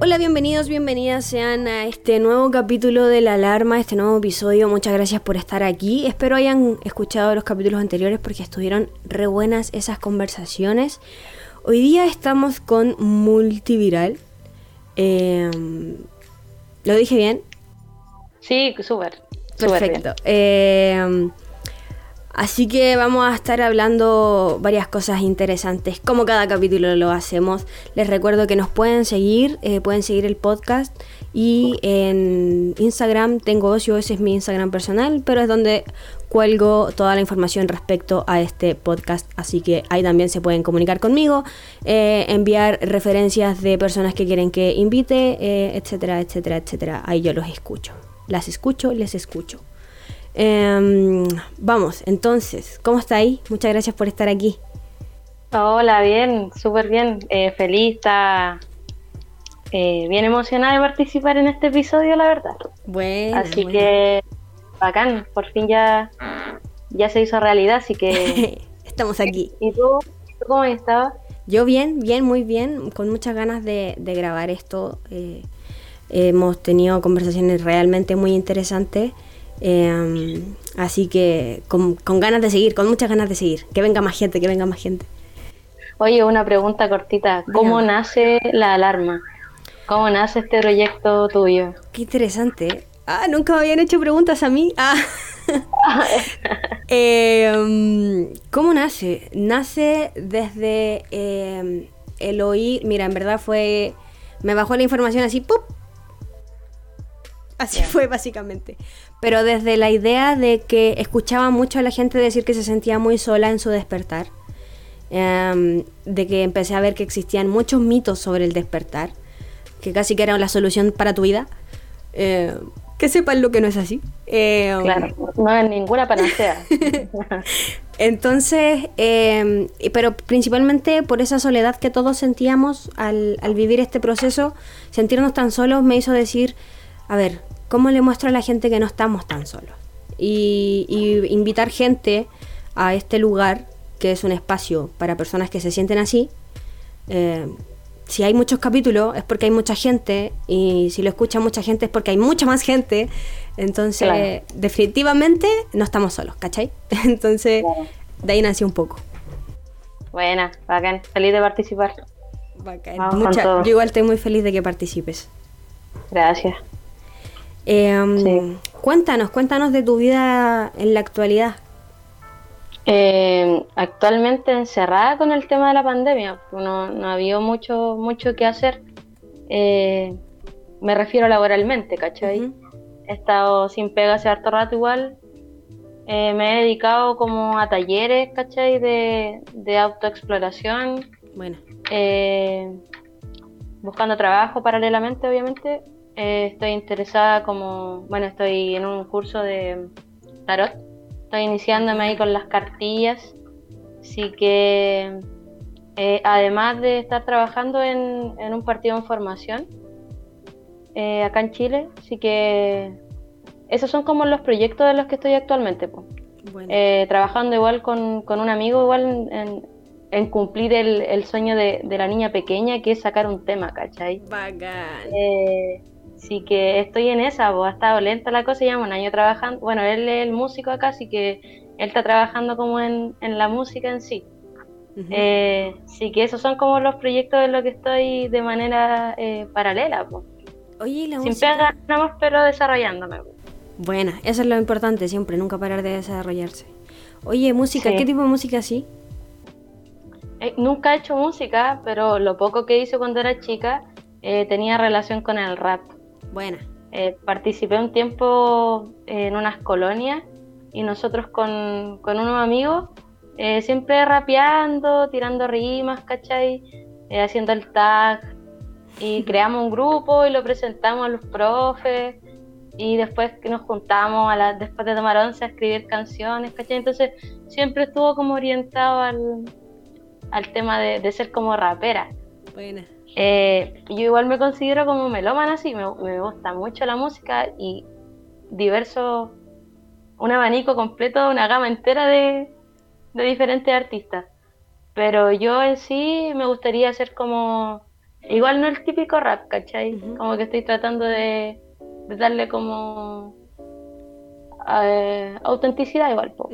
Hola, bienvenidos, bienvenidas sean a este nuevo capítulo de La Alarma, este nuevo episodio. Muchas gracias por estar aquí. Espero hayan escuchado los capítulos anteriores porque estuvieron re buenas esas conversaciones. Hoy día estamos con Multiviral. Eh, ¿Lo dije bien? Sí, súper. Perfecto. Eh, Así que vamos a estar hablando varias cosas interesantes, como cada capítulo lo hacemos. Les recuerdo que nos pueden seguir, eh, pueden seguir el podcast y en Instagram tengo ocio, ese es mi Instagram personal, pero es donde cuelgo toda la información respecto a este podcast, así que ahí también se pueden comunicar conmigo, eh, enviar referencias de personas que quieren que invite, eh, etcétera, etcétera, etcétera. Ahí yo los escucho, las escucho, les escucho. Em, vamos, entonces, ¿cómo está ahí? Muchas gracias por estar aquí. Hola, bien, súper bien. Eh, feliz, está eh, bien emocionada de participar en este episodio, la verdad. Bueno. Así que, bacán, por fin ya, ya se hizo realidad, así que... Estamos aquí. ¿Y tú? ¿Cómo estabas? Yo bien, bien, muy bien, con muchas ganas de, grabar esto. Eh, hemos tenido conversaciones realmente muy interesantes. Em, así que con, ganas de seguir, con muchas ganas de seguir. Que venga más gente, que venga más gente. Oye, una pregunta cortita. ¿Cómo nace la alarma? ¿Cómo nace este proyecto tuyo? Qué interesante. Ah, nunca me habían hecho preguntas a mí. Ah. Em, ¿Cómo nace? Nace desde em, el oír. Mira, en verdad fue. Me bajó la información así, ¡pup! Así fue básicamente. Pero desde la idea de que escuchaba mucho a la gente decir que se sentía muy sola en su despertar, em, de que empecé a ver que existían muchos mitos sobre el despertar, que casi que era la solución para tu vida, eh, que sepan lo que no es así. Em, claro, no es ninguna panacea. Entonces, em, pero principalmente por esa soledad que todos sentíamos al, al vivir este proceso, sentirnos tan solos me hizo decir, a ver, ¿cómo le muestro a la gente que no estamos tan solos? Y, invitar gente a este lugar, que es un espacio para personas que se sienten así. Eh, si hay muchos capítulos es porque hay mucha gente y si lo escucha mucha gente es porque hay mucha más gente. Entonces, definitivamente no estamos solos, ¿cachai? Entonces, de ahí nació un poco. Buena, bacán, feliz de participar. Bacán. yo igual estoy muy feliz de que participes. Gracias. Em, cuéntanos, cuéntanos de tu vida en la actualidad. Em, actualmente encerrada con el tema de la pandemia, no, no había mucho, mucho que hacer. Eh, me refiero laboralmente, ¿cachai? He estado sin pega hace harto rato igual. Eh, me he dedicado como a talleres, ¿cachai? De, de autoexploración. Bueno. Eh, buscando trabajo paralelamente, obviamente. Eh, estoy interesada como, bueno, estoy en un curso de tarot. Estoy iniciándome ahí con las cartillas. Así que, eh, además de estar trabajando en, un partido en formación, eh, acá en Chile, así que esos son como los proyectos de los que estoy actualmente. trabajando igual con, un amigo, igual en, cumplir el, sueño de, la niña pequeña, que es sacar un tema, ¿cachai? Bacán. Así que estoy en esa, pues ha estado lenta la cosa, lleva un año trabajando. Bueno, él es el músico acá, así que él está trabajando como en, la música en sí. Eh, así que esos son como los proyectos de lo que estoy de manera eh, paralela. Pues. Oye, la Sin música? nada pero desarrollándome. Pues. Buena, eso es lo importante siempre, nunca parar de desarrollarse. Oye, música, ¿qué tipo de música así? Eh, nunca he hecho música, pero lo poco que hice cuando era chica tenía relación con el rap. Buena. Eh, participé un tiempo en unas colonias y nosotros con, con unos amigos eh, siempre rapeando, tirando rimas, ¿cachai? Eh, haciendo el tag y creamos un grupo y lo presentamos a los profes y después que nos juntamos a la, después de tomar once a escribir canciones, ¿cachai? Entonces siempre estuvo como orientado al, al tema de, de ser como rapera. Buena. Eh, yo igual me considero como melómana, sí, me, gusta mucho la música y diverso, un abanico completo, una gama entera de, diferentes artistas. Pero yo en sí me gustaría ser como igual no el típico rap, ¿cachai? Como que estoy tratando de, darle como eh, autenticidad igual. Po.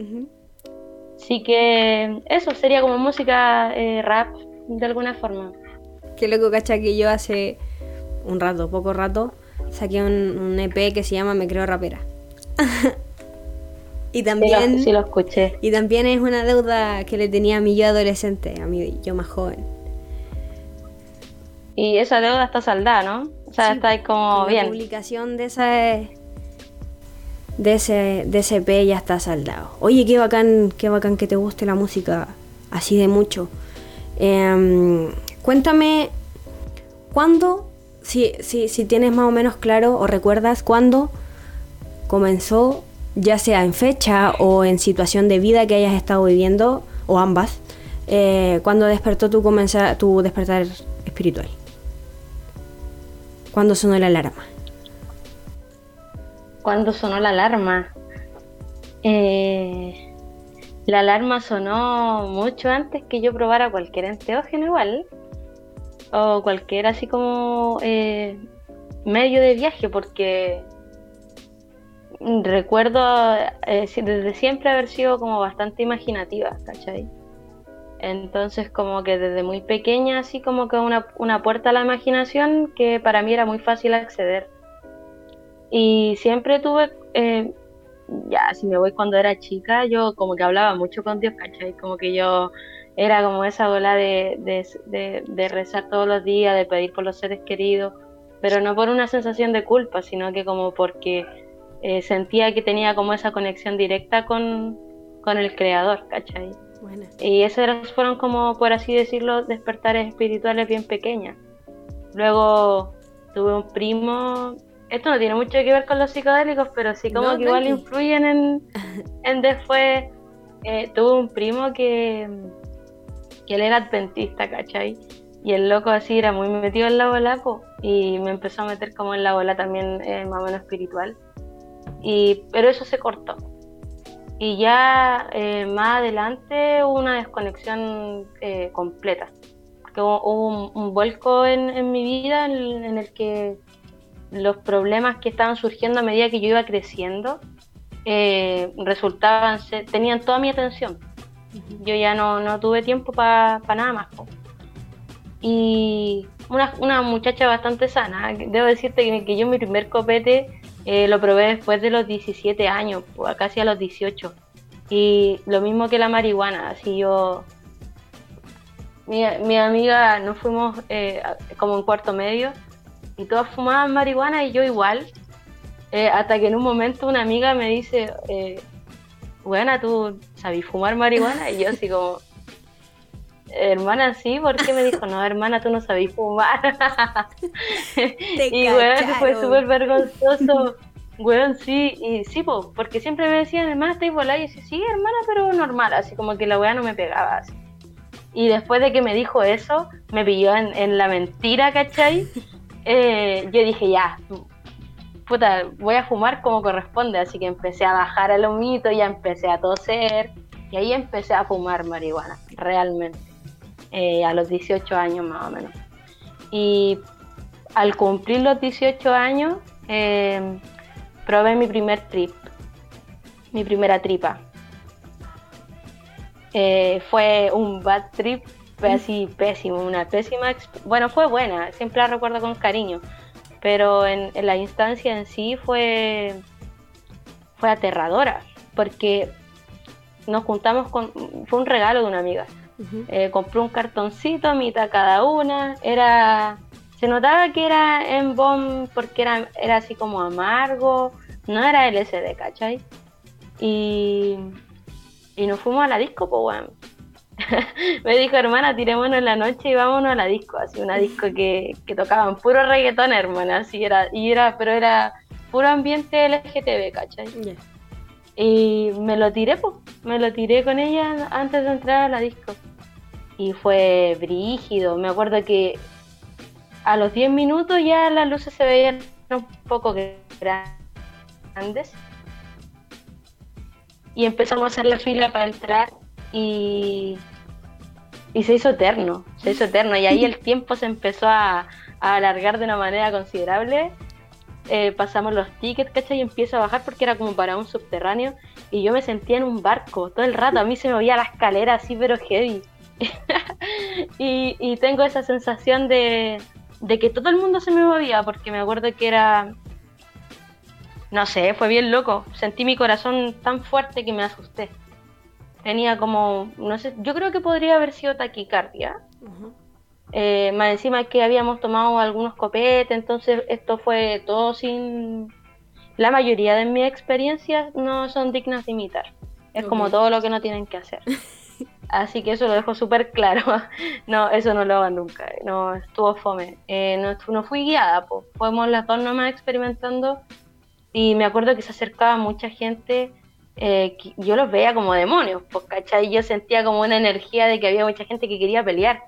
Así que eso sería como música eh, rap de alguna forma. Qué loco, cacha, que yo hace un rato, poco rato, saqué un, EP que se llama Me Creo Rapera. y también. Sí lo, escuché. Y también es una deuda que le tenía a mi yo adolescente, a mi yo más joven. Y esa deuda está saldada, ¿no? O sea, está ahí como bien. La publicación de esa de ese, de ese EP ya está saldado. Oye, qué bacán, qué bacán que te guste la música así de mucho. Em, cuéntame, ¿cuándo, si, si, si tienes más o menos claro o recuerdas cuándo comenzó, ya sea en fecha o en situación de vida que hayas estado viviendo, o ambas, eh, cuando despertó tu, comenzar, tu despertar espiritual? ¿Cuándo sonó la alarma? ¿Cuándo sonó la alarma? Eh, la alarma sonó mucho antes que yo probara cualquier enteógeno igual. O cualquier así como eh, medio de viaje, porque recuerdo eh, desde siempre haber sido como bastante imaginativa, ¿cachai? Entonces como que desde muy pequeña así como que una, una puerta a la imaginación que para mí era muy fácil acceder. Y siempre tuve, eh, ya si me voy cuando era chica, yo como que hablaba mucho con Dios, ¿cachai? Como que yo era como esa bola de, de, rezar todos los días, de pedir por los seres queridos, pero no por una sensación de culpa, sino que como porque eh, sentía que tenía como esa conexión directa con, con el Creador, ¿cachai? Y esos fueron como, por así decirlo, despertares espirituales bien pequeñas. Luego tuve un primo, esto no tiene mucho que ver con los psicodélicos, pero sí como que igual influyen en, en después. Eh, tuve un primo que, que él era adventista, ¿cachai? Y el loco así era muy metido en la bola, y me empezó a meter como en la bola también eh, más o menos espiritual. Y, pero eso se cortó. Y ya eh, más adelante hubo una desconexión eh, completa. Porque hubo, un, vuelco en, mi vida en, el que los problemas que estaban surgiendo a medida que yo iba creciendo eh, resultaban, tenían toda mi atención. Yo ya no, tuve tiempo para nada más. Y una, una, muchacha bastante sana. Debo decirte que, que yo mi primer copete eh, lo probé después de los 17 años, casi a los 18. Y lo mismo que la marihuana, así yo... Mi, mi amiga, nos fuimos eh, como en cuarto medio y todas fumaban marihuana y yo igual. Eh, hasta que en un momento una amiga me dice, buena, ¿tú sabes fumar marihuana? Y yo así como, hermana, sí, ¿por qué me dijo, no, hermana, tú no sabías fumar? y bueno, fue súper vergonzoso. Weón, sí, y sí, porque siempre me decían, hermana, ¿estáis volada? Y yo decía, sí, hermana, pero normal, así como que la weá no me pegaba. Así. Y después de que me dijo eso, me pilló en, la mentira, ¿cachai? Eh, yo dije, ya, puta, voy a fumar como corresponde. Así que empecé a bajar el humito, ya empecé a toser. Y ahí empecé a fumar marihuana, realmente. Eh, a los 18 años más o menos. Y al cumplir los 18 años, eh, probé mi primer trip, mi primera tripa. Eh, fue un bad trip, fue mm. así pésimo, una pésima, bueno, fue buena, siempre la recuerdo con cariño, pero en, la instancia en sí fue, fue aterradora, porque nos juntamos con, fue un regalo de una amiga eh, compré un cartoncito, mitad cada una. Era. Se notaba que era en bomb porque era, era así como amargo. No era LSD, ¿cachai? Y. Y nos fuimos a la disco, pues, bueno. Me dijo, hermana, tirémonos en la noche y vámonos a la disco. Así, una disco que, que tocaban puro reggaetón, hermana. Así era. Y era, pero era puro ambiente LGTB, ¿cachai? Y me lo tiré, pues, me lo tiré con ella antes de entrar a la disco. Y fue brígido. Me acuerdo que a los 10 minutos ya las luces se veían un poco grandes. Y empezamos a hacer la fila para entrar y y se hizo eterno, se hizo eterno. Y ahí el tiempo se empezó a, alargar de una manera considerable. Eh, pasamos los tickets, ¿cachai? Y empiezo a bajar porque era como para un subterráneo. Y yo me sentía en un barco todo el rato. A mí se me movía la escalera así, pero heavy. y, tengo esa sensación de, de que todo el mundo se me movía porque me acuerdo que era no sé, fue bien loco. Sentí mi corazón tan fuerte que me asusté. Tenía como, no sé, yo creo que podría haber sido taquicardia. Eh, más encima que habíamos tomado algunos copetes, entonces esto fue todo sin... La mayoría de mis experiencias no son dignas de imitar. Es como todo lo que no tienen que hacer. Así que eso lo dejo súper claro. no, eso no lo hagan nunca. No, estuvo fome. Eh, no, no, fui guiada, pues. Fuimos las dos nomás experimentando y me acuerdo que se acercaba mucha gente, eh, yo los veía como demonios, pues, ¿cachai? Yo sentía como una energía de que había mucha gente que quería pelear.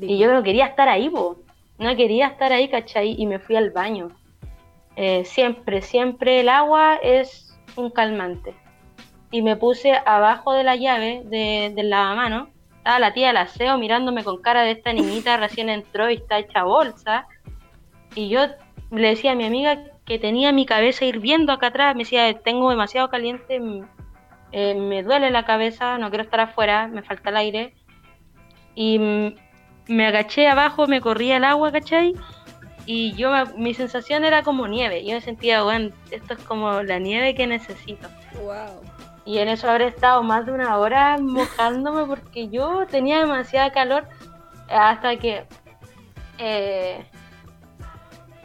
Y yo no quería estar ahí, pues. No quería estar ahí, ¿cachai? Y me fui al baño. Eh, siempre, siempre el agua es un calmante. Y me puse abajo de la llave de, del lavamano. Estaba la tía del aseo mirándome con cara de esta niñita recién entró y está hecha bolsa. Y yo le decía a mi amiga que tenía mi cabeza hirviendo acá atrás, me decía, tengo demasiado caliente, eh, me duele la cabeza, no quiero estar afuera, me falta el aire. Y me agaché abajo, me corría el agua, ¿cachai? Y yo, mi sensación era como nieve. Yo me sentía, bueno, esto es como la nieve que necesito. Wow. Y en eso habré estado más de una hora mojándome porque yo tenía demasiada calor hasta que eh,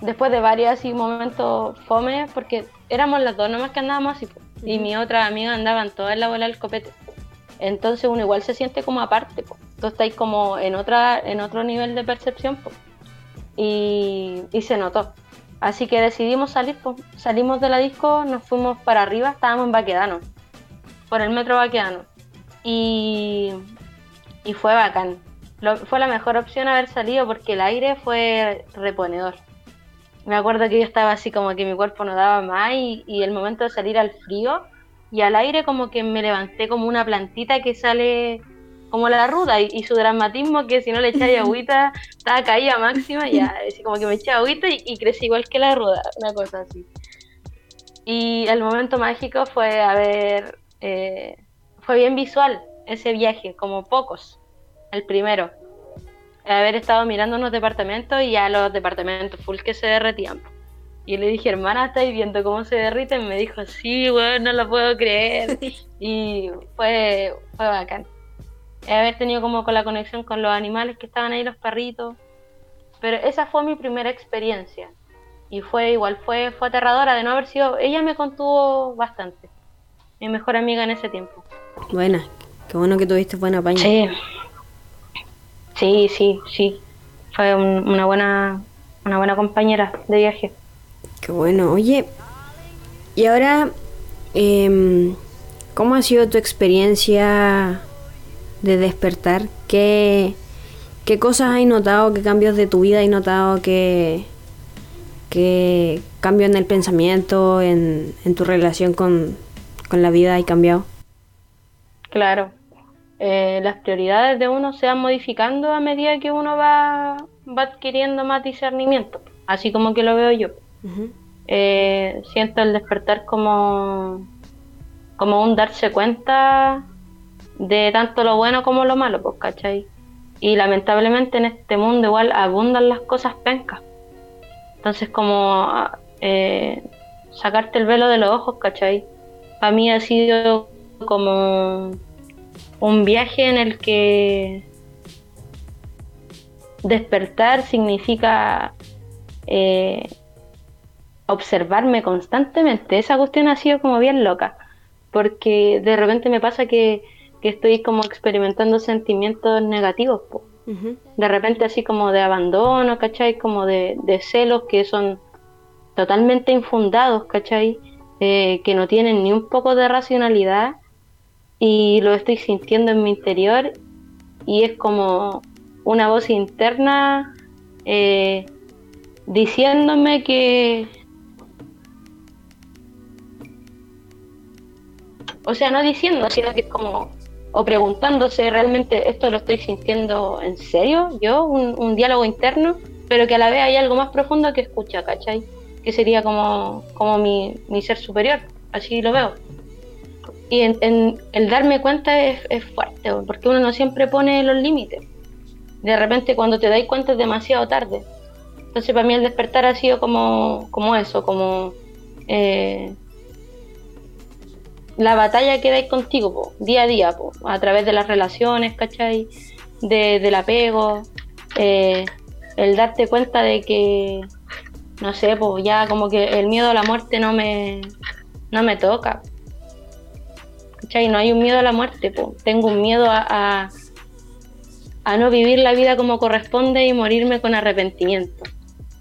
después de varios así momentos fome, porque éramos las dos nomás que andábamos así, y mi otra amiga andaban todas en la bola del copete. Entonces uno igual se siente como aparte, pues. tú estáis como en otra, en otro nivel de percepción, y, se notó. Así que decidimos salir, pues. salimos de la disco, nos fuimos para arriba, estábamos en Baquedano, por el metro Baquedano. Y, y fue bacán. fue la mejor opción haber salido porque el aire fue reponedor me acuerdo que yo estaba así como que mi cuerpo no daba más y, el momento de salir al frío y al aire como que me levanté como una plantita que sale como la ruda y, su dramatismo que si no le echáis agüita estaba caída máxima y ya, así como que me eché agüita y, crecí igual que la ruda, una cosa así. Y el momento mágico fue haber, eh, fue bien visual ese viaje, como pocos, el primero haber estado mirando unos departamentos y ya los departamentos full que se derretían. Y le dije, hermana, ¿estáis viendo cómo se derriten? Me dijo, sí, bueno, no lo puedo creer. y fue, fue bacán. Haber tenido como con la conexión con los animales que estaban ahí, los perritos. Pero esa fue mi primera experiencia. Y fue igual, fue, fue aterradora de no haber sido. Ella me contuvo bastante. Mi mejor amiga en ese tiempo. Buena, qué bueno que tuviste buena paña. Sí. Sí, sí, sí. Fue una buena una buena compañera de viaje. Qué bueno. Oye, y ahora, eh, ¿cómo ha sido tu experiencia de despertar? ¿Qué, ¿Qué cosas has notado? ¿Qué cambios de tu vida has notado? ¿Qué, qué cambio en el pensamiento, en, en tu relación con, con la vida hay cambiado? Claro, eh, las prioridades de uno se van modificando a medida que uno va, va adquiriendo más discernimiento, así como que lo veo yo. Eh, siento el despertar como, como un darse cuenta de tanto lo bueno como lo malo, pues, ¿cachai? Y lamentablemente en este mundo igual abundan las cosas pencas. Entonces como eh, sacarte el velo de los ojos, ¿cachai? Para mí ha sido como un viaje en el que despertar significa eh, observarme constantemente. Esa cuestión ha sido como bien loca, porque de repente me pasa que, estoy como experimentando sentimientos negativos. De repente así como de abandono, ¿cachai? Como de, celos que son totalmente infundados, ¿cachai? Eh, que no tienen ni un poco de racionalidad y lo estoy sintiendo en mi interior y es como una voz interna eh, diciéndome que o sea no diciendo sino que es como o preguntándose realmente esto lo estoy sintiendo en serio, yo, un, diálogo interno, pero que a la vez hay algo más profundo que escucha, ¿cachai? Que sería como, como mi, ser superior, así lo veo. Y en, el darme cuenta es, es, fuerte, porque uno no siempre pone los límites. De repente cuando te dais cuenta es demasiado tarde. Entonces para mí el despertar ha sido como, como eso, como eh, la batalla que dais contigo, día a día, a través de las relaciones, ¿cachai? De, del apego, eh, el darte cuenta de que, no sé, pues ya como que el miedo a la muerte no me, no me toca. ¿Cachai? No hay un miedo a la muerte, tengo un miedo a, a, no vivir la vida como corresponde y morirme con arrepentimiento.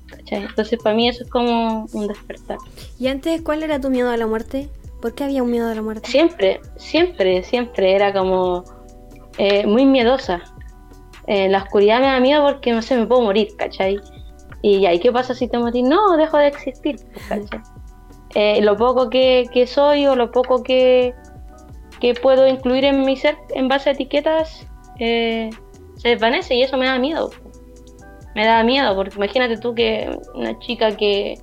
¿cachai? Entonces para mí eso es como un despertar. ¿Y antes cuál era tu miedo a la muerte? ¿Por qué había un miedo a la muerte? Siempre, siempre, siempre era como eh, muy miedosa. Eh, la oscuridad me da miedo porque no sé, me puedo morir, ¿cachai? Y ¿y qué pasa si te morís? No, dejo de existir, ¿cachai? Eh, lo poco que, soy o lo poco que, que puedo incluir en mi ser en base a etiquetas se desvanece y eso me da miedo. Me da miedo porque imagínate tú que una chica que,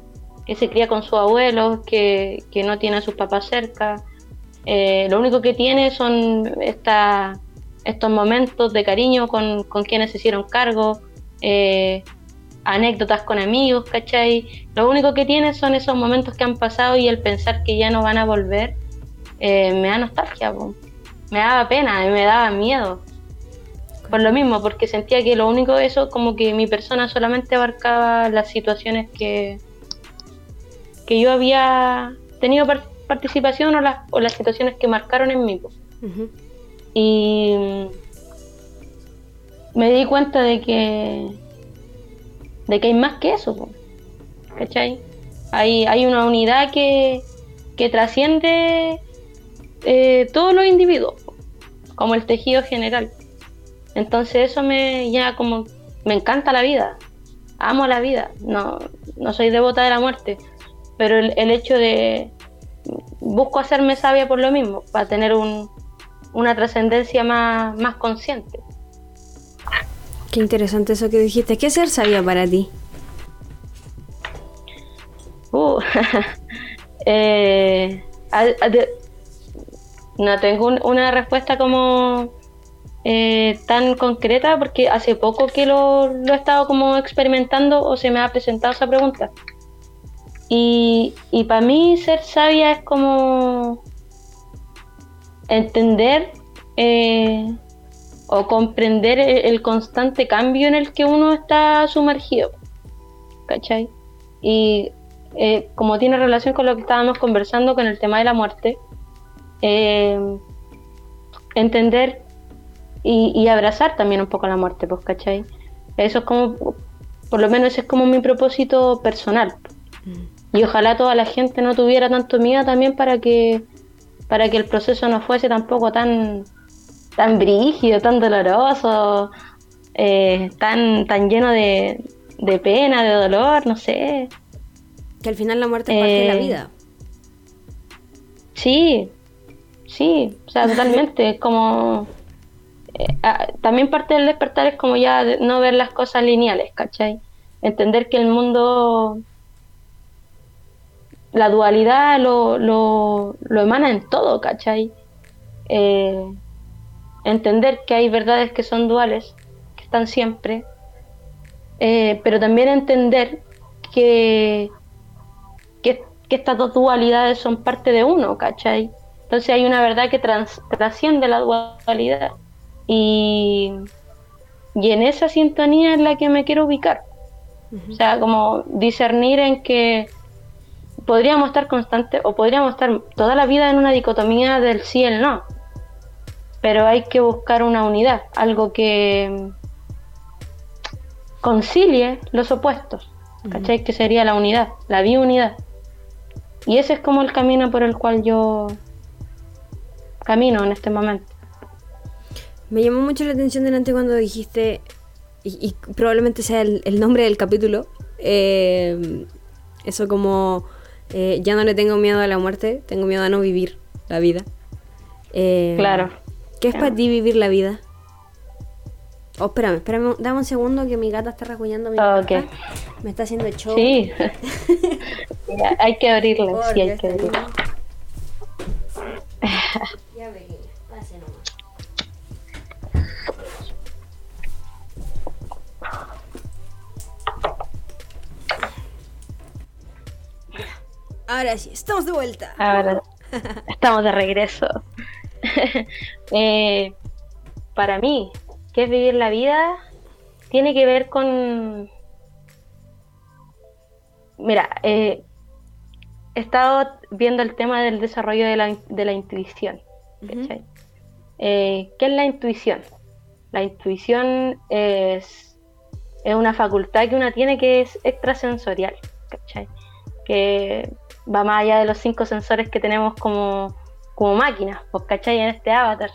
que se cría con sus abuelos, que, no tiene a sus papás cerca. Eh, lo único que tiene son esta, estos momentos de cariño con, quienes se hicieron cargo, eh, anécdotas con amigos, ¿cachai? Lo único que tiene son esos momentos que han pasado y el pensar que ya no van a volver eh, me da nostalgia, me daba pena, me daba miedo. Por lo mismo, porque sentía que lo único de eso, como que mi persona solamente abarcaba las situaciones que, que yo había tenido participación o las, o las situaciones que marcaron en mí. Y me di cuenta de que de que hay más que eso, ¿cachai? Hay, hay una unidad que, que trasciende eh, todos los individuos, como el tejido general. Entonces eso me ya como me encanta la vida, amo la vida, no, no soy devota de la muerte, pero el, hecho de busco hacerme sabia por lo mismo, para tener una trascendencia más, más consciente. Qué interesante eso que dijiste. ¿Qué es ser sabia para ti? Uh, eh, no tengo una respuesta como eh, tan concreta porque hace poco que lo, he estado como experimentando o se me ha presentado esa pregunta. Y, para mí ser sabia es como entender eh, o comprender el, constante cambio en el que uno está sumergido. ¿Cachai? Y eh, como tiene relación con lo que estábamos conversando con el tema de la muerte, eh, entender y, abrazar también un poco la muerte, pues, ¿cachai? Eso es como, por lo menos ese es como mi propósito personal. Mm. Y ojalá toda la gente no tuviera tanto miedo también para que, para que el proceso no fuese tampoco tan, tan brígido, tan doloroso, eh, tan, tan lleno de, pena, de dolor, no sé. Que al final la muerte es parte de la eh, vida. Sí, sí, o sea, totalmente. es como. Eh, ah, también parte del despertar es como ya no ver las cosas lineales, ¿cachai? Entender que el mundo la dualidad lo, lo, emana en todo, ¿cachai? Eh, entender que hay verdades que son duales, que están siempre, eh, pero también entender que, que, estas dos dualidades son parte de uno, ¿cachai? Entonces hay una verdad que trasciende la dualidad y, y en esa sintonía es la que me quiero ubicar. O sea, como discernir en que podríamos estar constante o podríamos estar toda la vida en una dicotomía del sí y el no. Pero hay que buscar una unidad, algo que concilie los opuestos, ¿cachai? Que sería la unidad, la biunidad. Y ese es como el camino por el cual yo camino en este momento. Me llamó mucho la atención delante cuando dijiste, y, probablemente sea el, nombre del capítulo, eh, eso como ya no le tengo miedo a la muerte, tengo miedo a no vivir la vida. claro. ¿Qué es para ti vivir la vida? Oh, espérame, espérame, dame un segundo que mi gata está rasguñando mi Ok. caja. Me está haciendo show. Sí. Hay que abrirla, sí, hay que abrirla. Ahora sí, estamos de vuelta. Ahora estamos de regreso. Eh, para mí, ¿qué es vivir la vida? Tiene que ver con... Mira, eh, he estado viendo el tema del desarrollo de la, de la intuición. Eh, ¿Qué es la intuición? La intuición es, es una facultad que una tiene que es extrasensorial, ¿cachai? Que va más allá de los cinco sensores que tenemos como, como máquinas, pues, ¿cachai? En este avatar.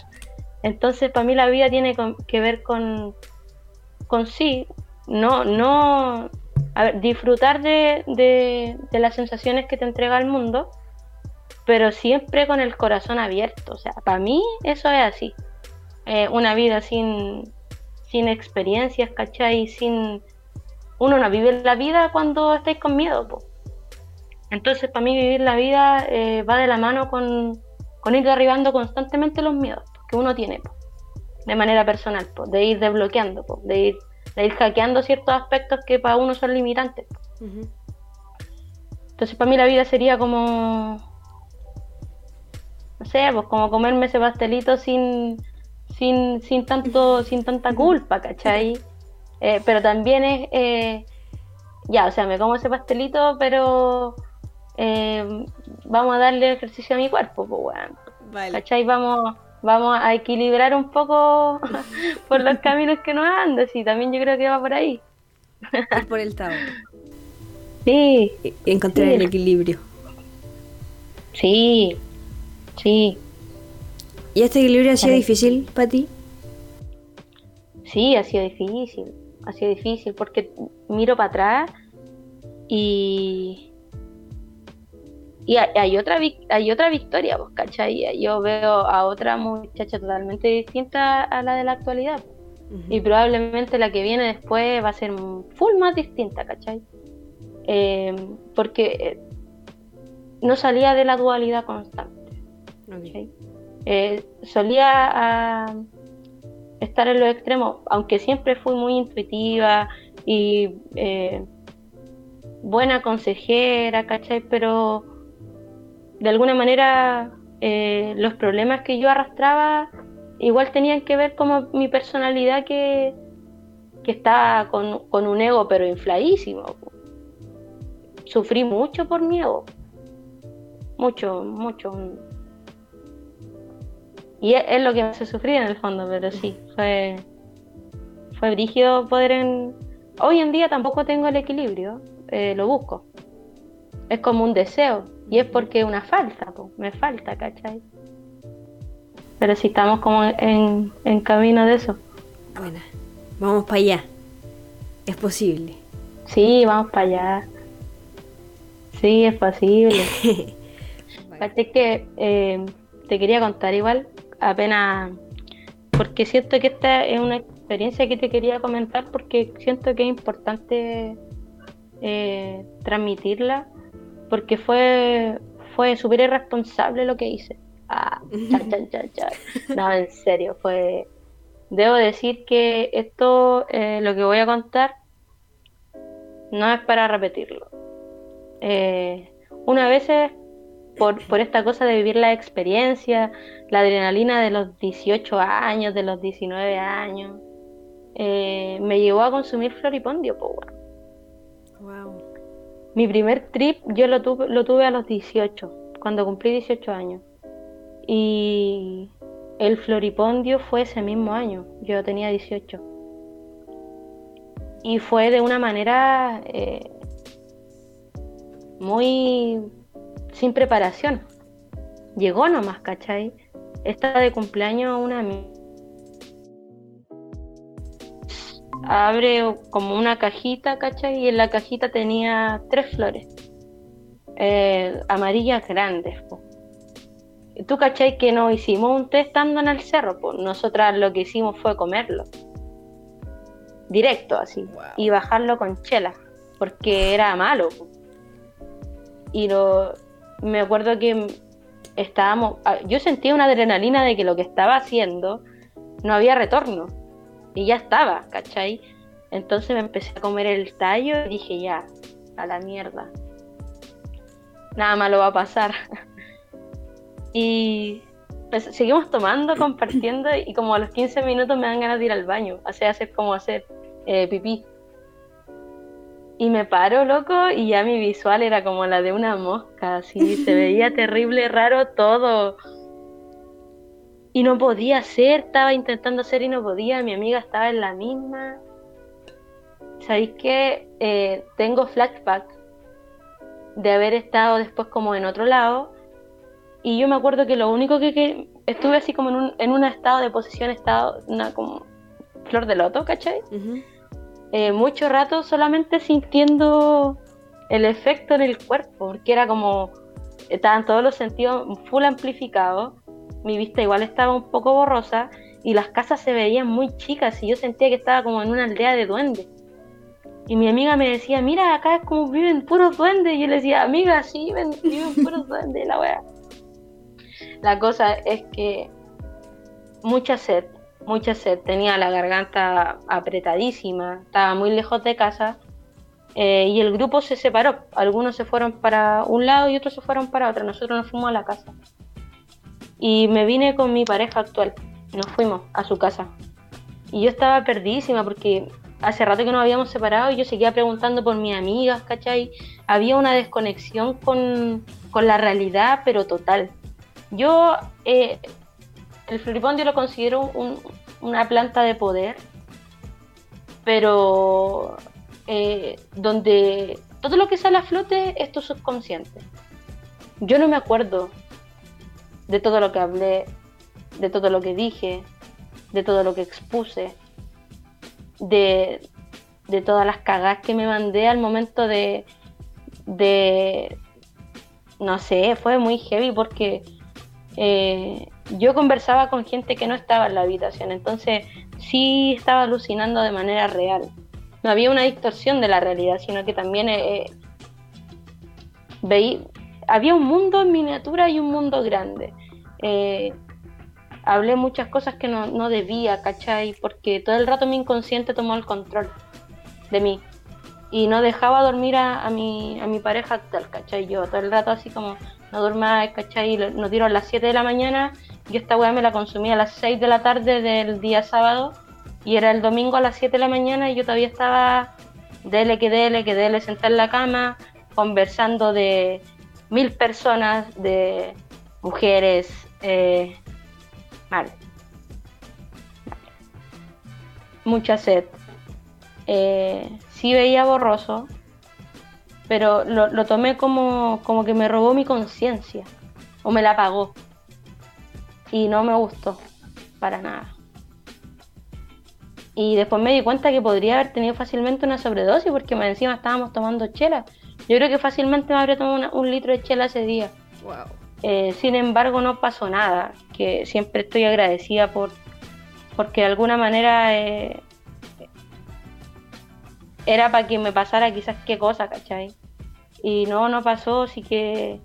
Entonces, para mí la vida tiene que ver con, con sí, no, no, a ver, disfrutar de, de- de las sensaciones que te entrega el mundo, pero siempre con el corazón abierto. O sea, para mí eso es así. Eh, una vida sin, sin experiencias, ¿cachai? Sin... Uno no vive la vida cuando estáis con miedo, po. Entonces, para mí vivir la vida eh, va de la mano con, con ir derribando constantemente los miedos que uno tiene, de manera personal, de ir desbloqueando, de, ir, de ir hackeando ciertos aspectos que para uno son limitantes. Entonces para mí la vida sería como, no sé, pues como comerme ese pastelito sin, sin, sin tanto, sin tanta culpa, ¿cachai? Eh, pero también es, eh, ya, o sea, me como ese pastelito, pero eh, vamos a darle ejercicio a mi cuerpo, pues bueno, Vale. ¿cachai? Vamos, vamos a equilibrar un poco por los caminos que nos andes y también yo creo que va por ahí. Ir por el Tao. Sí, encontrar Sí. el equilibrio. sí, sí. ¿Y este equilibrio ha sido Vale. difícil para ti? Sí, ha sido difícil, ha sido difícil porque miro para atrás y y hay, otra hay otra victoria, pues, ¿cachai? Yo veo a otra muchacha totalmente distinta a la de la actualidad y probablemente la que viene después va a ser full más distinta, ¿cachai? Eh, porque eh, no salía de la dualidad constante. Eh, solía ah, estar en los extremos, aunque siempre fui muy intuitiva y eh, buena consejera, ¿cachai? Pero de alguna manera eh, los problemas que yo arrastraba igual tenían que ver como mi personalidad que, que estaba con, con un ego pero infladísimo. Sufrí mucho por mi ego. Mucho, mucho. Y es, es lo que me hace sufrir en el fondo, pero sí, fue, fue brígido poder en... Hoy en día tampoco tengo el equilibrio, eh, lo busco. Es como un deseo, y es porque es una falta, po, me falta, ¿cachai? Pero sí estamos como en, en camino de eso. Buena. Vamos para allá. Es posible. Sí, vamos para allá. Sí, es posible. Aparte que eh, te quería contar igual, apenas, porque siento que esta es una experiencia que te quería comentar porque siento que es importante eh, transmitirla, porque fue, fue súper irresponsable lo que hice. Ah, chan, chan, chan. No, en serio, fue... Debo decir que esto, eh, lo que voy a contar, no es para repetirlo. Eh, una vez por, por esta cosa de vivir la experiencia, la adrenalina de los 18 años, de los 19 años, eh, me llevó a consumir floripondio, po. Wow. Mi primer trip yo lo tuve, lo tuve a los 18, cuando cumplí 18 años. Y el floripondio fue ese mismo año, yo tenía 18. Y fue de una manera eh, muy sin preparación. Llegó nomás, ¿cachai? Esta de cumpleaños una ami- abre como una cajita, ¿cachai? Y en la cajita tenía tres flores. eh, amarillas grandes. po. tú cachai que no hicimos un té estando en el cerro, pues nosotras lo que hicimos fue comerlo. Directo así. Y bajarlo con chela. Porque era malo. Y lo, me acuerdo que estábamos. Ah, yo sentía una adrenalina de que lo que estaba haciendo no había retorno. Y ya estaba, ¿cachai? Entonces me empecé a comer el tallo y dije ya, a la mierda. Nada malo va a pasar. y pues, seguimos tomando, compartiendo y como a los 15 minutos me dan ganas de ir al baño. Hacer, hacer como hacer eh, pipí. Y me paro, loco, y ya mi visual era como la de una mosca, así, se veía terrible, raro todo. Y no podía hacer, estaba intentando hacer y no podía, mi amiga estaba en la misma. ¿Sabéis que eh, tengo flashback de haber estado después como en otro lado? Y yo me acuerdo que lo único que, estuve así como en un, en un estado de posición, estado, una como flor de loto, ¿cachai? Eh, mucho rato solamente sintiendo el efecto en el cuerpo, porque era como, estaban todos los sentidos full amplificados, mi vista igual estaba un poco borrosa y las casas se veían muy chicas y yo sentía que estaba como en una aldea de duendes. Y mi amiga me decía, mira, acá es como viven puros duendes. Y yo le decía, amiga, sí, viven, viven puros duendes, la wea. La cosa es que mucha sed, mucha sed, tenía la garganta apretadísima, estaba muy lejos de casa eh, y el grupo se separó. Algunos se fueron para un lado y otros se fueron para otro. Nosotros nos fuimos a la casa. Y me vine con mi pareja actual. Nos fuimos a su casa. Y yo estaba perdidísima porque hace rato que nos habíamos separado y yo seguía preguntando por mis amigas, ¿cachai? Había una desconexión con, con la realidad, pero total. Yo eh, el floripondio lo considero una planta de poder, pero eh, donde todo lo que sale a flote es tu subconsciente. Yo no me acuerdo de todo lo que hablé, de todo lo que dije, de todo lo que expuse, de, todas las cagas que me mandé al momento de, de, no sé, fue muy heavy porque eh, yo conversaba con gente que no estaba en la habitación, entonces sí estaba alucinando de manera real. No había una distorsión de la realidad, sino que también eh, veí, había un mundo en miniatura y un mundo grande. Eh, hablé muchas cosas que no, no, debía, ¿cachai? Porque todo el rato mi inconsciente tomó el control de mí. Y no dejaba dormir a, a, mi, a mi pareja actual, ¿cachai? Yo todo el rato así como, no duerma, ¿cachai? Nos dieron a las 7 de la mañana, yo esta weá me la consumí a las 6 de la tarde del día sábado y era el domingo a las 7 de la mañana y yo todavía estaba dele que dele, que dele sentar en la cama, conversando de mil personas, de mujeres, eh, mal. Mucha sed. Eh, sí veía borroso, pero lo, tomé como, como que me robó mi conciencia o me la pagó. Y no me gustó para nada. Y después me di cuenta que podría haber tenido fácilmente una sobredosis porque encima estábamos tomando chela. Yo creo que fácilmente me habría tomado un litro de chela ese día. Eh, sin embargo, no pasó nada. Que siempre estoy agradecida por porque de alguna manera eh, era para que me pasara quizás qué cosa, ¿cachai? Y no, no pasó, así que,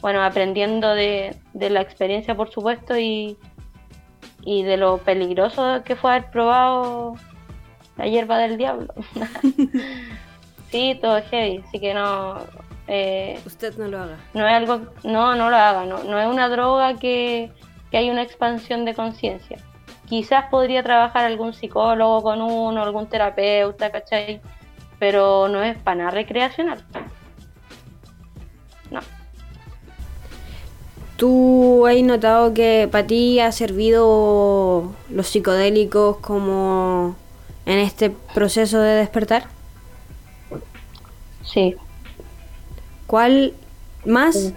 bueno, aprendiendo de, la experiencia, por supuesto, y, y de lo peligroso que fue haber probado la hierba del diablo. sí, todo es heavy, así que no. Eh, Usted no lo haga. No es algo, no, no lo haga, no, no es una droga que, que hay una expansión de conciencia. Quizás podría trabajar algún psicólogo con uno, algún terapeuta, ¿cachai? Pero no es para nada recreacional. No. ¿Tú has notado que para ti ha servido los psicodélicos como en este proceso de despertar? Sí. ¿Cuál más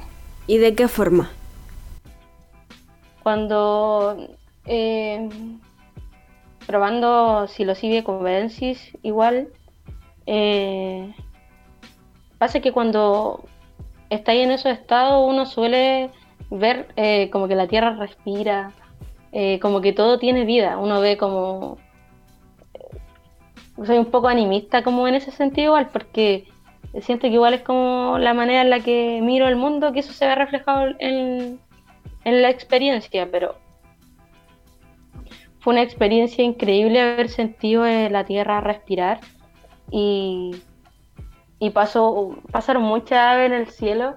y de qué forma? Cuando eh, probando psilocibe convencis igual eh, pasa que cuando está ahí en esos estados uno suele ver eh, como que la tierra respira, eh, como que todo tiene vida. Uno ve como... Soy un poco animista como en ese sentido igual, porque siento que igual es como la manera en la que miro el mundo, que eso se ve reflejado en, en la experiencia, pero fue una experiencia increíble haber sentido eh, la tierra respirar y, y pasó, pasaron muchas aves en el cielo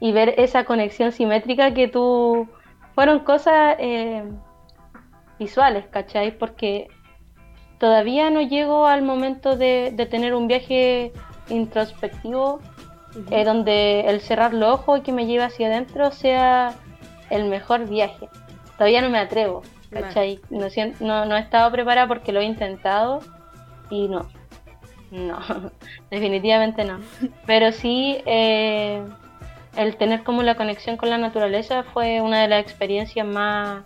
y ver esa conexión simétrica que tú... Fueron cosas eh, visuales, ¿cachai? Porque todavía no llego al momento de, tener un viaje introspectivo eh, donde el cerrar los ojos y que me lleve hacia adentro sea el mejor viaje. Todavía no me atrevo, ¿cachai? No, no, no he estado preparada porque lo he intentado y no. No, definitivamente no. Pero sí, eh, el tener como la conexión con la naturaleza fue una de las experiencias más...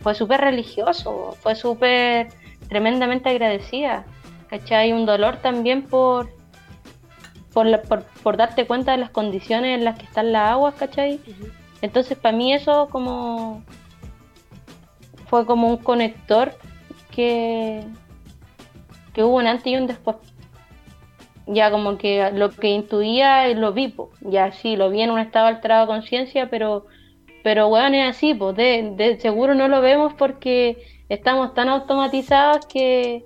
Fue súper religioso, fue súper tremendamente agradecida. ¿Cachai? Un dolor también por, por, por, darte cuenta de las condiciones en las que están las aguas, ¿cachai? Entonces para mí eso como fue como un conector que, que hubo un antes y un después. Ya como que lo que intuía lo vi, ya sí, lo vi en un estado alterado de conciencia, pero, pero bueno, es así, pues de, seguro no lo vemos porque estamos tan automatizados que,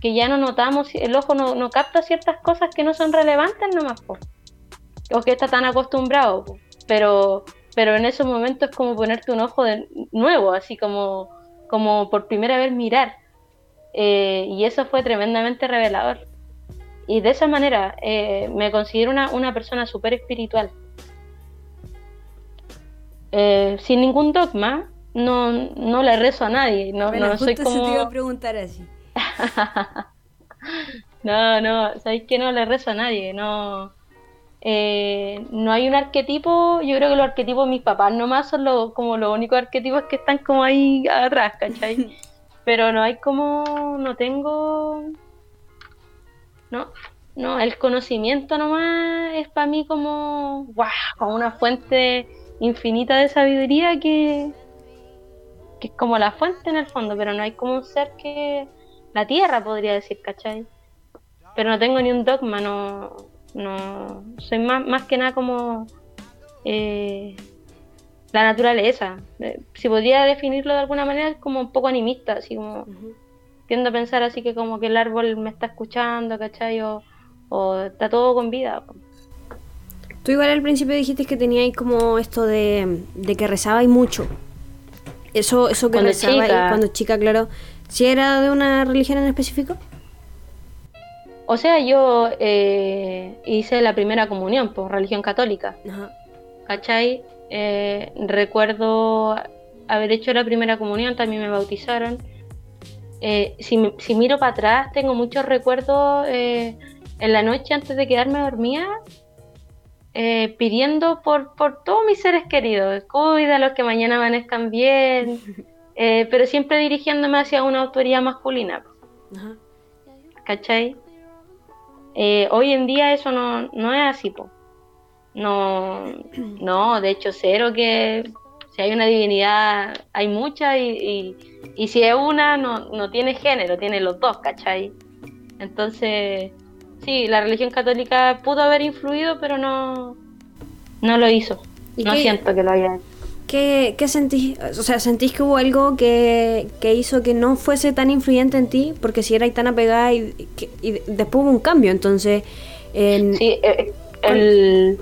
que ya no notamos, el ojo no, no, capta ciertas cosas que no son relevantes nomás, pues. o que está tan acostumbrado, pero pero en esos momentos es como ponerte un ojo de nuevo, así como, como por primera vez mirar. Eh, y eso fue tremendamente revelador. Y de esa manera eh, me considero una, una persona súper espiritual. Eh, sin ningún dogma, no, no le rezo a nadie. No, no soy como. te iba a preguntar así. no, no, sabéis que no le rezo a nadie. No, eh, no hay un arquetipo, yo creo que los arquetipos de mis papás nomás son como los únicos arquetipos que están como ahí atrás, ¿cachai? Pero no hay como, no tengo, no, no, el conocimiento nomás es para mí como, wow, como una fuente infinita de sabiduría que, que es como la fuente en el fondo, pero no hay como un ser que, la tierra podría decir, ¿cachai? Pero no tengo ni un dogma, no, no soy más, más que nada como eh, la naturaleza. Eh, si podría definirlo de alguna manera, es como un poco animista, así como tiendo a pensar así que como que el árbol me está escuchando, ¿cachai? O, está todo con vida. Tú igual al principio dijiste que teníais como esto de, de que rezabais mucho. Eso, eso que rezabais cuando chica, claro. ¿Si era de una religión en específico? O sea, yo eh, hice la primera comunión por religión católica. ¿Cachai? Eh, recuerdo haber hecho la primera comunión, también me bautizaron. Eh, si, si, miro para atrás, tengo muchos recuerdos en la noche antes de quedarme dormida, pidiendo por, por todos mis seres queridos, los que mañana amanezcan bien, pero siempre dirigiéndome hacia una autoridad masculina. ¿Cachai? Eh, hoy en día eso no, no es así, po. No, no, de hecho, cero que si hay una divinidad, hay muchas y, y, si es una, no, no tiene género, tiene los dos, ¿cachai? Entonces, sí, la religión católica pudo haber influido, pero no, no lo hizo. No siento que lo haya hecho. ¿Qué, ¿Qué, sentís? O sea, ¿sentís que hubo algo que, hizo que no fuese tan influyente en ti? Porque si eras tan apegada y, y, después hubo un cambio, entonces... En... Sí, eh, el,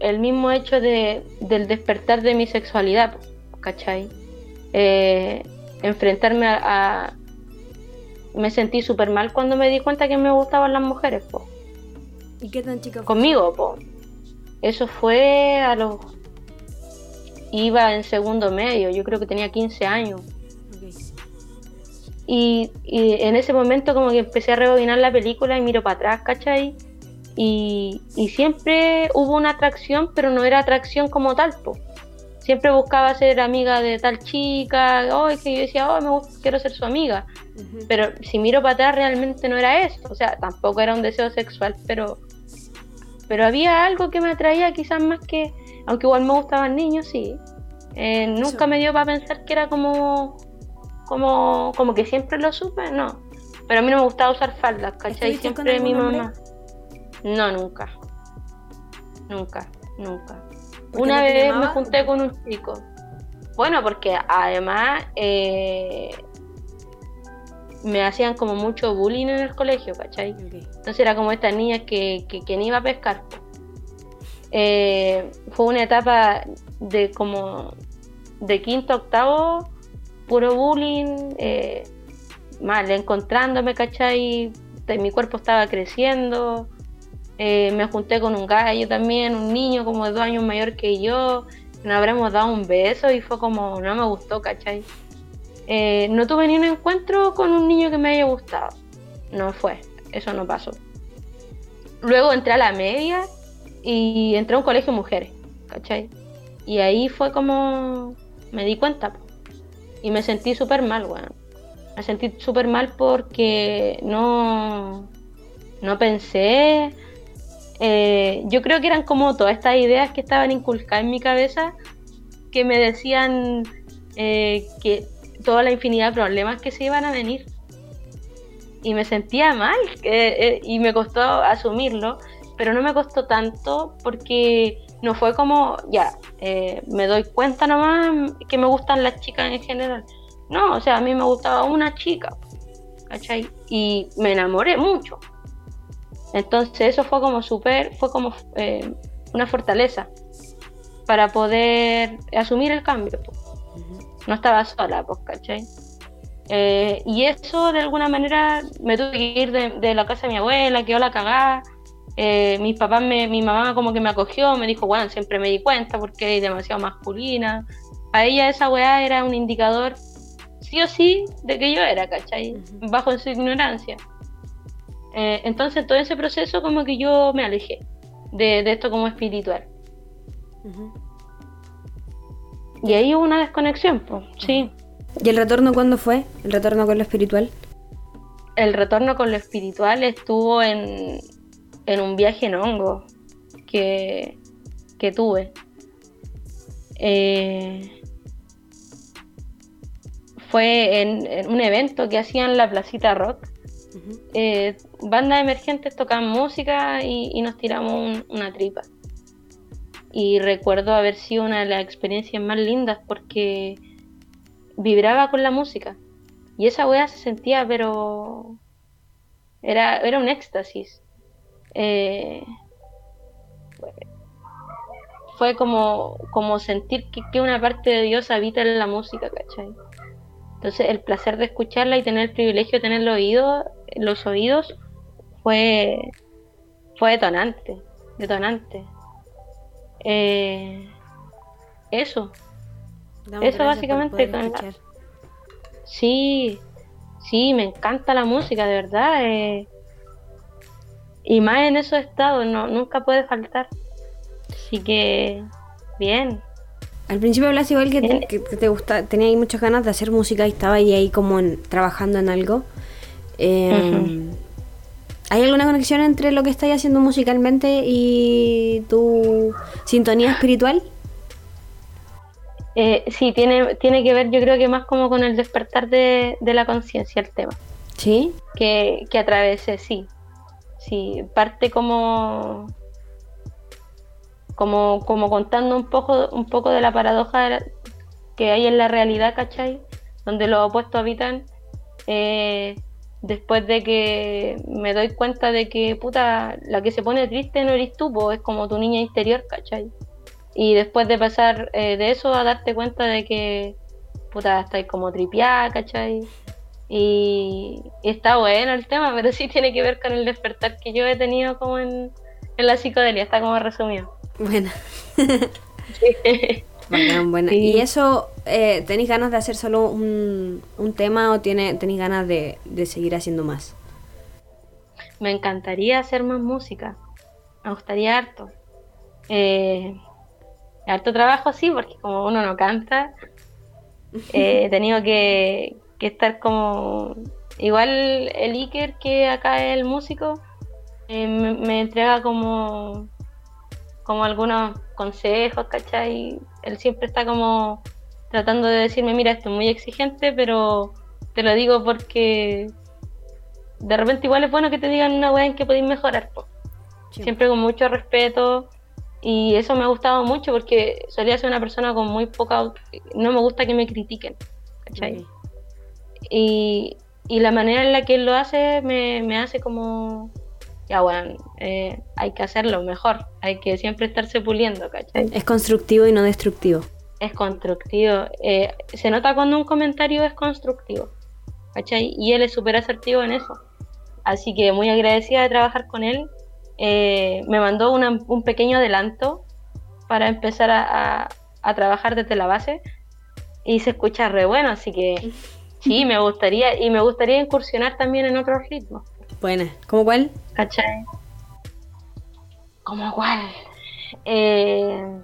el mismo hecho de, del despertar de mi sexualidad, ¿cachai? Eh, enfrentarme a, Me sentí súper mal cuando me di cuenta que me gustaban las mujeres, po. ¿Y qué tan chica Conmigo, po. Eso fue a los... Iba en segundo medio, yo creo que tenía 15 años. Y, en ese momento como que empecé a rebobinar la película y miro para atrás, ¿cachai? Y, y siempre hubo una atracción, pero no era atracción como tal, po. Siempre buscaba ser amiga de tal chica, oh, que yo decía, oh, me quiero ser su amiga. Pero si miro para atrás realmente no era eso, o sea, tampoco era un deseo sexual, pero pero había algo que me atraía quizás más que, aunque igual me gustaban niños, sí. Eh, nunca me dio para pensar que era como, como, como que siempre lo supe, no. Pero a mí no me gustaba usar faldas, ¿cachai? Siempre mi mamá. No, nunca. Nunca, nunca. Una vez me junté con un chico. Bueno, porque además eh, me hacían como mucho bullying en el colegio, ¿cachai? Entonces era como esta niña que, que, ni iba a pescar. Eh, fue una etapa de como de quinto a octavo, puro bullying, eh, mal, encontrándome, ¿cachai? Mi cuerpo estaba creciendo, eh, me junté con un gallo también, un niño como de dos años mayor que yo, nos habremos dado un beso y fue como, no me gustó, ¿cachai? Eh, no tuve ni un encuentro con un niño que me haya gustado, no fue, eso no pasó. Luego entré a la media y entré a un colegio de mujeres, ¿cachai? Y ahí fue como, me di cuenta, y me sentí súper mal, weón. Me sentí súper mal porque no, no pensé eh, yo creo que eran como todas estas ideas que estaban inculcadas en mi cabeza que me decían eh, que toda la infinidad de problemas que se iban a venir. Y me sentía mal eh, y me costó asumirlo, pero no me costó tanto porque no fue como, ya, me doy cuenta nomás que me gustan las chicas en general. No, o sea, a mí me gustaba una chica, ¿cachai? Y me enamoré mucho. Entonces eso fue como súper, fue como eh, una fortaleza para poder asumir el cambio. No estaba sola, pues, ¿cachai? Eh, y eso de alguna manera me tuve que ir de, la casa de mi abuela, quedó la cagada. Eh, mis papás, me, mi mamá como que me acogió, me dijo, bueno, siempre me di cuenta porque es demasiado masculina. A ella esa weá era un indicador, sí o sí, de que yo era, ¿cachai? Bajo su ignorancia. Eh, entonces todo ese proceso como que yo me alejé de, esto como espiritual. Y ahí hubo una desconexión, pues, sí. ¿Y el retorno cuándo fue? ¿El retorno con lo espiritual? El retorno con lo espiritual estuvo en, un viaje en hongo que, tuve. Eh, fue en, un evento que hacían la Placita Rock eh, bandas emergentes tocaban música y, nos tiramos una tripa. Y recuerdo haber sido una de las experiencias más lindas porque vibraba con la música. Y esa wea se sentía, pero era, era un éxtasis. Eh, fue como, como sentir que, que, una parte de Dios habita en la música, ¿cachai? Entonces el placer de escucharla y tener el privilegio de tener los oídos, los oídos fue, fue detonante, detonante. Eh, eso. eso básicamente. Sí, sí, me encanta la música, de verdad. Eh, y más en esos estados, no, nunca puede faltar. Así que, bien. Al principio hablas igual que, te gusta, tenía muchas ganas de hacer música y estaba ahí, ahí como trabajando en algo. Em, ¿Hay alguna conexión entre lo que estás haciendo musicalmente y tu sintonía espiritual? Eh, sí, tiene, tiene que ver yo creo que más como con el despertar de, la conciencia el tema. ¿Sí? Que, que atravesé, sí. Sí, parte como como, como contando un poco, un poco de la paradoja que hay en la realidad, ¿cachai? Donde los opuestos habitan. Eh, después de que me doy cuenta de que, puta, la que se pone triste no eres tú, es como tu niña interior, ¿cachai? Y después de pasar eh, de eso a darte cuenta de que, puta, estáis como tripiada, ¿cachai? Y, está bueno el tema, pero sí tiene que ver con el despertar que yo he tenido como en, en la psicodelia, está como resumido. Buena. ¿Y eso, eh, tenéis ganas de hacer solo un, tema o tiene, tenéis ganas de, seguir haciendo más? Me encantaría hacer más música. Me gustaría harto. Eh, harto trabajo, sí, porque como uno no canta, eh, he tenido que, estar como. Igual el Iker, que acá es el músico, me entrega como como algunos consejos, ¿cachai? Él siempre está como tratando de decirme, mira, esto es muy exigente, pero te lo digo porque de repente igual es bueno que te digan una weá en que podéis mejorar. Siempre con mucho respeto. Y eso me ha gustado mucho porque solía ser una persona con muy poca... No me gusta que me critiquen. ¿cachai? Y, y, la manera en la que él lo hace me, me hace como... Ya bueno, eh, hay que hacerlo mejor. Hay que siempre estarse puliendo, ¿cachai? Es constructivo y no destructivo. Es constructivo. Eh, se nota cuando un comentario es constructivo. ¿cachai? Y él es súper asertivo en eso. Así que muy agradecida de trabajar con él. Eh, me mandó un pequeño adelanto para empezar a, trabajar desde la base y se escucha re bueno, así que sí, me gustaría y me gustaría incursionar también en otros ritmos. Buena, ¿cómo cuál? ¿Cachai? ¿Cómo cuál? Eh,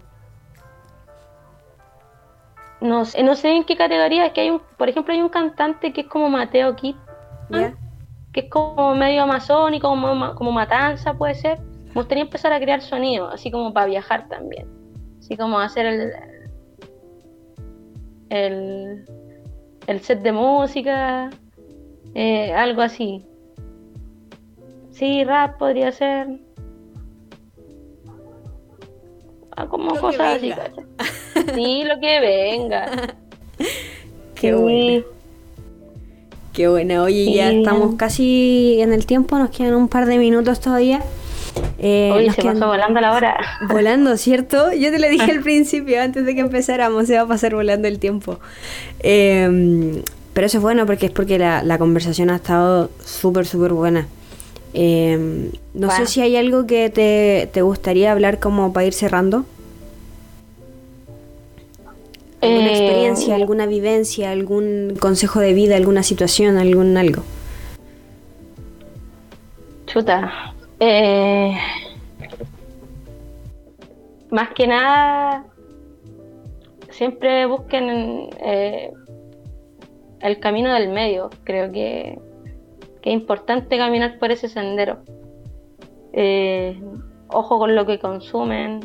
no sé, no sé en qué categoría, es que hay un, por ejemplo, hay un cantante que es como Mateo Kid, que es como medio amazónico, como, como matanza puede ser. Me gustaría empezar a crear sonido, así como para viajar también. Así como hacer el, el, el set de música, eh, algo así. Sí, rap podría ser. Ah, como cosas así, Sí, lo que venga. Qué bueno. Qué bueno. Oye, ya estamos casi en el tiempo, nos quedan un par de minutos todavía. Eh, Oye, se pasó volando la hora. Volando, ¿cierto? Yo te lo dije al principio, antes de que empezáramos, se va a pasar volando el tiempo. Em, pero eso es bueno porque es porque la, conversación ha estado súper, súper buena. Em, no sé si hay algo que te, te gustaría hablar como para ir cerrando. ¿Alguna eh, experiencia, alguna vivencia, algún consejo de vida, alguna situación, algún algo? Chuta. Eh, más que nada, siempre busquen eh, el camino del medio. Creo que, es importante caminar por ese sendero. ojo con lo que consumen.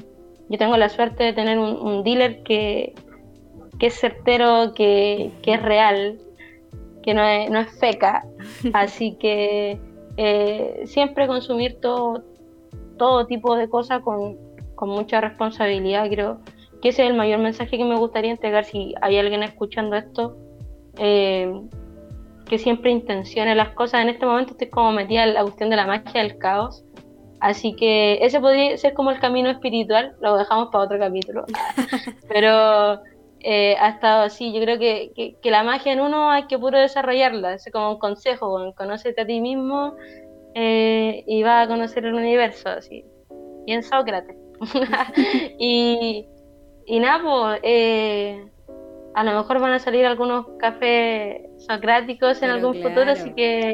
Yo tengo la suerte de tener un dealer que, que es certero, que, es real, que no es, no es feca. Así que eh, siempre consumir todo, todo tipo de cosas con, mucha responsabilidad, creo que ese es el mayor mensaje que me gustaría entregar si hay alguien escuchando esto. Eh, que siempre intencione las cosas. En este momento estoy como metida en la cuestión de la magia del caos. Así que ese podría ser como el camino espiritual, lo dejamos para otro capítulo. Pero eh, ha estado así. Yo creo que, la magia en uno hay que puro desarrollarla. Es como un consejo, conócete a ti mismo eh, y va a conocer el universo, así. Y en Sócrates. y, y nada, pues, eh, a lo mejor van a salir algunos cafés socráticos en algún futuro, así que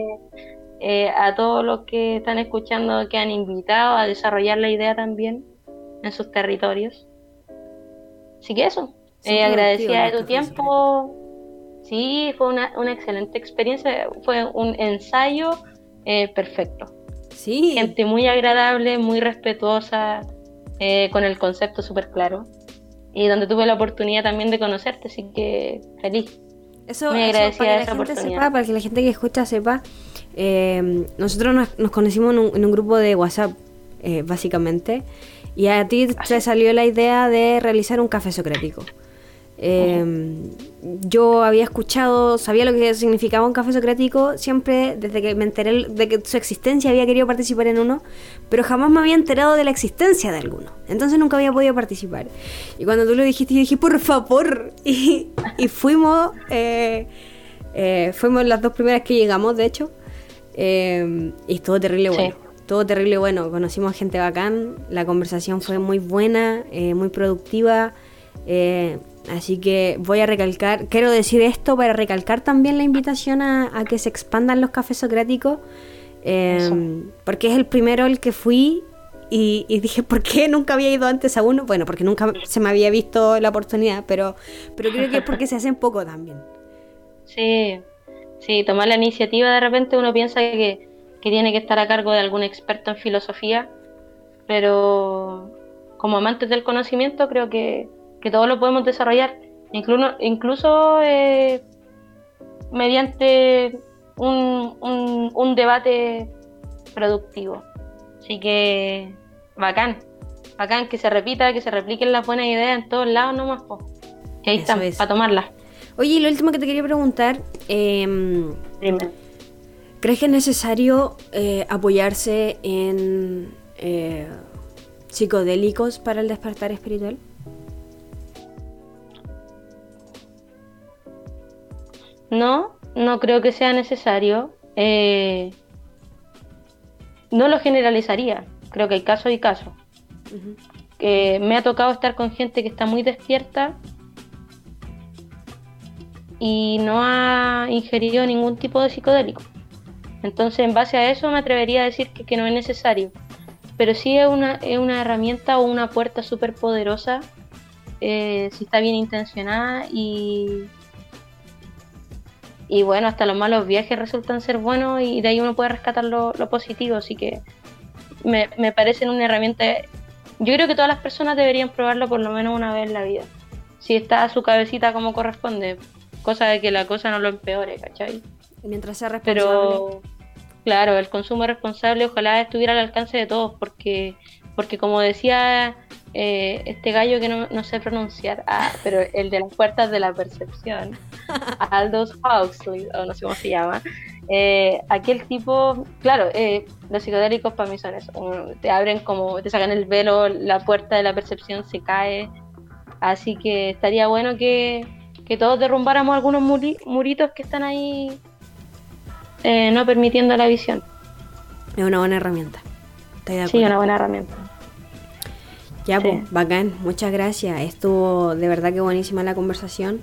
a todos los que están escuchando que han invitado a desarrollar la idea también en sus territorios. Así que eso. Eh, agradecida de tu tiempo. Sí, fue una, una, excelente experiencia. Fue un ensayo eh, perfecto. Sí. Gente muy agradable, muy respetuosa, eh, con el concepto súper claro. Y donde tuve la oportunidad también de conocerte, así que feliz. Eso, muy agradecida para que la gente sepa, para que la gente que escucha sepa, nosotros nos, conocimos en un, en un, grupo de WhatsApp, básicamente, y a ti ah, te salió la idea de realizar un café socrático. Em, yo había escuchado, sabía lo que significaba un café socrático, siempre desde que me enteré de que su existencia había querido participar en uno, pero jamás me había enterado de la existencia de alguno. Entonces nunca había podido participar. Y cuando tú lo dijiste, yo dije, por favor. Y, y fuimos, eh, eh, fuimos las dos primeras que llegamos, de hecho. Em, y estuvo terrible bueno. Todo terrible bueno. Conocimos gente bacán, la conversación fue muy buena, eh, muy productiva. Así que voy a recalcar, quiero decir esto para recalcar también la invitación a, que se expandan los cafés socráticos, em, porque es el primero el que fui y, dije, ¿por qué nunca había ido antes a uno? Bueno, porque nunca se me había visto la oportunidad, pero, pero creo que es porque se hacen poco también. Sí, sí, tomar la iniciativa de repente uno piensa que, que tiene que estar a cargo de algún experto en filosofía, pero como amantes del conocimiento, creo que, que todos lo podemos desarrollar, incluso, incluso eh, mediante un, un, un debate productivo. Así que bacán, bacán que se repita, que se repliquen las buenas ideas en todos lados nomás. Po. Y ahí Eso están, es. para tomarlas. Oye, y lo último que te quería preguntar, em, ¿crees que es necesario eh, apoyarse en eh, psicodélicos para el despertar espiritual? No, no creo que sea necesario. Eh, no lo generalizaría. Creo que hay casos y casos. Eh, me ha tocado estar con gente que está muy despierta y no ha ingerido ningún tipo de psicodélico. Entonces, en base a eso, me atrevería a decir que, que no es necesario. Pero sí es una, es una herramienta o una puerta súper poderosa eh, si está bien intencionada y, y bueno, hasta los malos viajes resultan ser buenos y de ahí uno puede rescatar lo, lo positivo. Así que me, me parecen una herramienta. Yo creo que todas las personas deberían probarlo por lo menos una vez en la vida. Si está a su cabecita como corresponde. Cosa de que la cosa no lo empeore, ¿cachai? Mientras sea responsable. Pero claro, el consumo responsable ojalá estuviera al alcance de todos, porque, porque como decía eh, este gallo que no, no sé pronunciar, ah, pero el de las puertas de la percepción, Aldous Huxley, o no sé cómo se llama, eh, aquel tipo, claro, eh, los psicodélicos para mí son eso, te abren como, te sacan el velo, la puerta de la percepción se cae, así que estaría bueno que, que todos derrumbáramos algunos muri- muritos que están ahí eh, no permitiendo la visión. Es una buena herramienta. Estoy de Sí, acuerdo. una buena herramienta. Ya, Sí. pues, bacán. Muchas gracias. Estuvo de verdad que buenísima la conversación.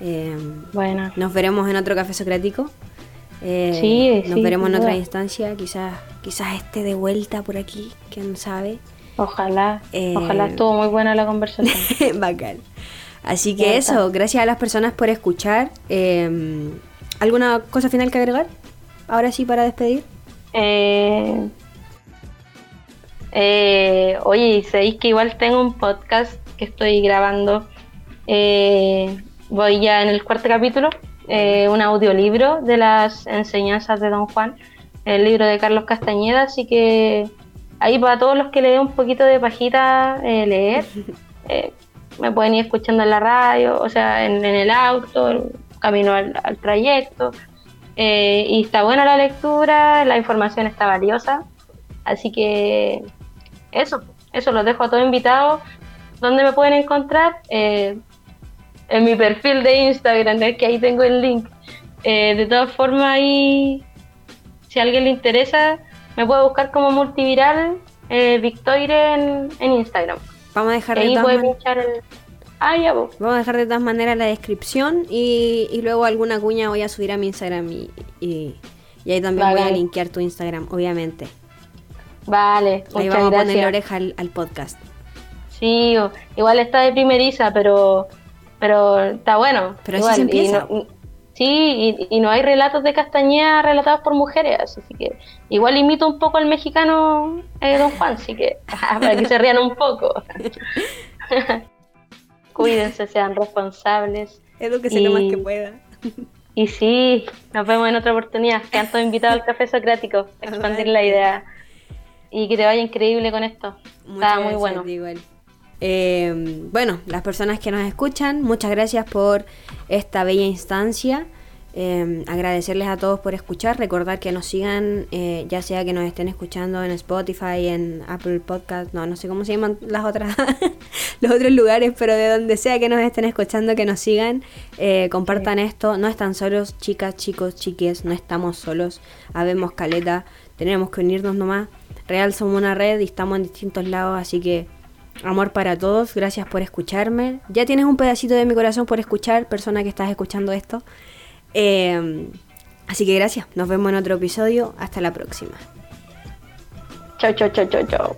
Eh, Buena. nos veremos en otro café socrático. Eh, Sí, nos sí, veremos en otra instancia. Quizás, quizás esté de vuelta por aquí. Quién sabe. Ojalá. Eh, Ojalá estuvo muy buena la conversación. Bacán. Así que Ya eso, está. gracias a las personas por escuchar. Eh, ¿Alguna cosa final que agregar? Ahora sí, para despedir. Eh, eh, oye, sabéis que igual tengo un podcast que estoy grabando. Eh, voy ya en el cuarto capítulo. eh, un audiolibro de las enseñanzas de Don Juan. El libro de Carlos Castañeda. Así que ahí para todos los que le dé un poquito de pajita eh, leer. me pueden ir escuchando en la radio, o sea, en, en el auto, camino al, al trayecto. Y está buena la lectura, la información está valiosa. Así que eso, eso los dejo a todos invitados. ¿Dónde me pueden encontrar? Eh, en mi perfil de Instagram, es que ahí tengo el link. Eh, de todas formas, ahí, si a alguien le interesa, me puede buscar como multiviral eh, Victoire en, en Instagram. Vamos a dejar de puede pinchar el. Ah, ya, vos. Vamos a dejar de todas maneras la descripción y, y luego alguna cuña voy a subir a mi Instagram y, y- y ahí también voy a linkear tu Instagram, obviamente. Vale, Ahí muchas vamos a gracias. ponerle oreja al, al podcast. Sí, o- igual está de primeriza, pero pero está bueno. Pero así igual, se empieza. Y no- sí, y, y no hay relatos de Castañeda relatados por mujeres, así que igual imito un poco al mexicano eh, Don Juan, así que para que se rían un poco. Cuídense, sean responsables. Edúquese Y- lo más que pueda. Y sí, nos vemos en otra oportunidad. Quedan todos invitados al café socrático, a expandir la idea. Y que te vaya increíble con esto. Muchas Está muy bueno. igual. Eh, bueno, las personas que nos escuchan, muchas gracias por esta bella instancia. Eh, agradecerles a todos por escuchar. Recordar que nos sigan, eh, ya sea que nos estén escuchando en Spotify, en Apple Podcast, no, no sé cómo se llaman las otras, los otros lugares, pero de donde sea que nos estén escuchando, que nos sigan, eh, compartan esto. No están solos, chicas, chicos, chiques, no estamos solos. Habemos caleta, tenemos que unirnos nomás. Real somos una red y estamos en distintos lados, así que amor para todos, gracias por escucharme. Ya tienes un pedacito de mi corazón por escuchar, persona que estás escuchando esto. Eh, así que gracias, nos vemos en otro episodio, hasta la próxima. Chau, chau, chau, chau, chau.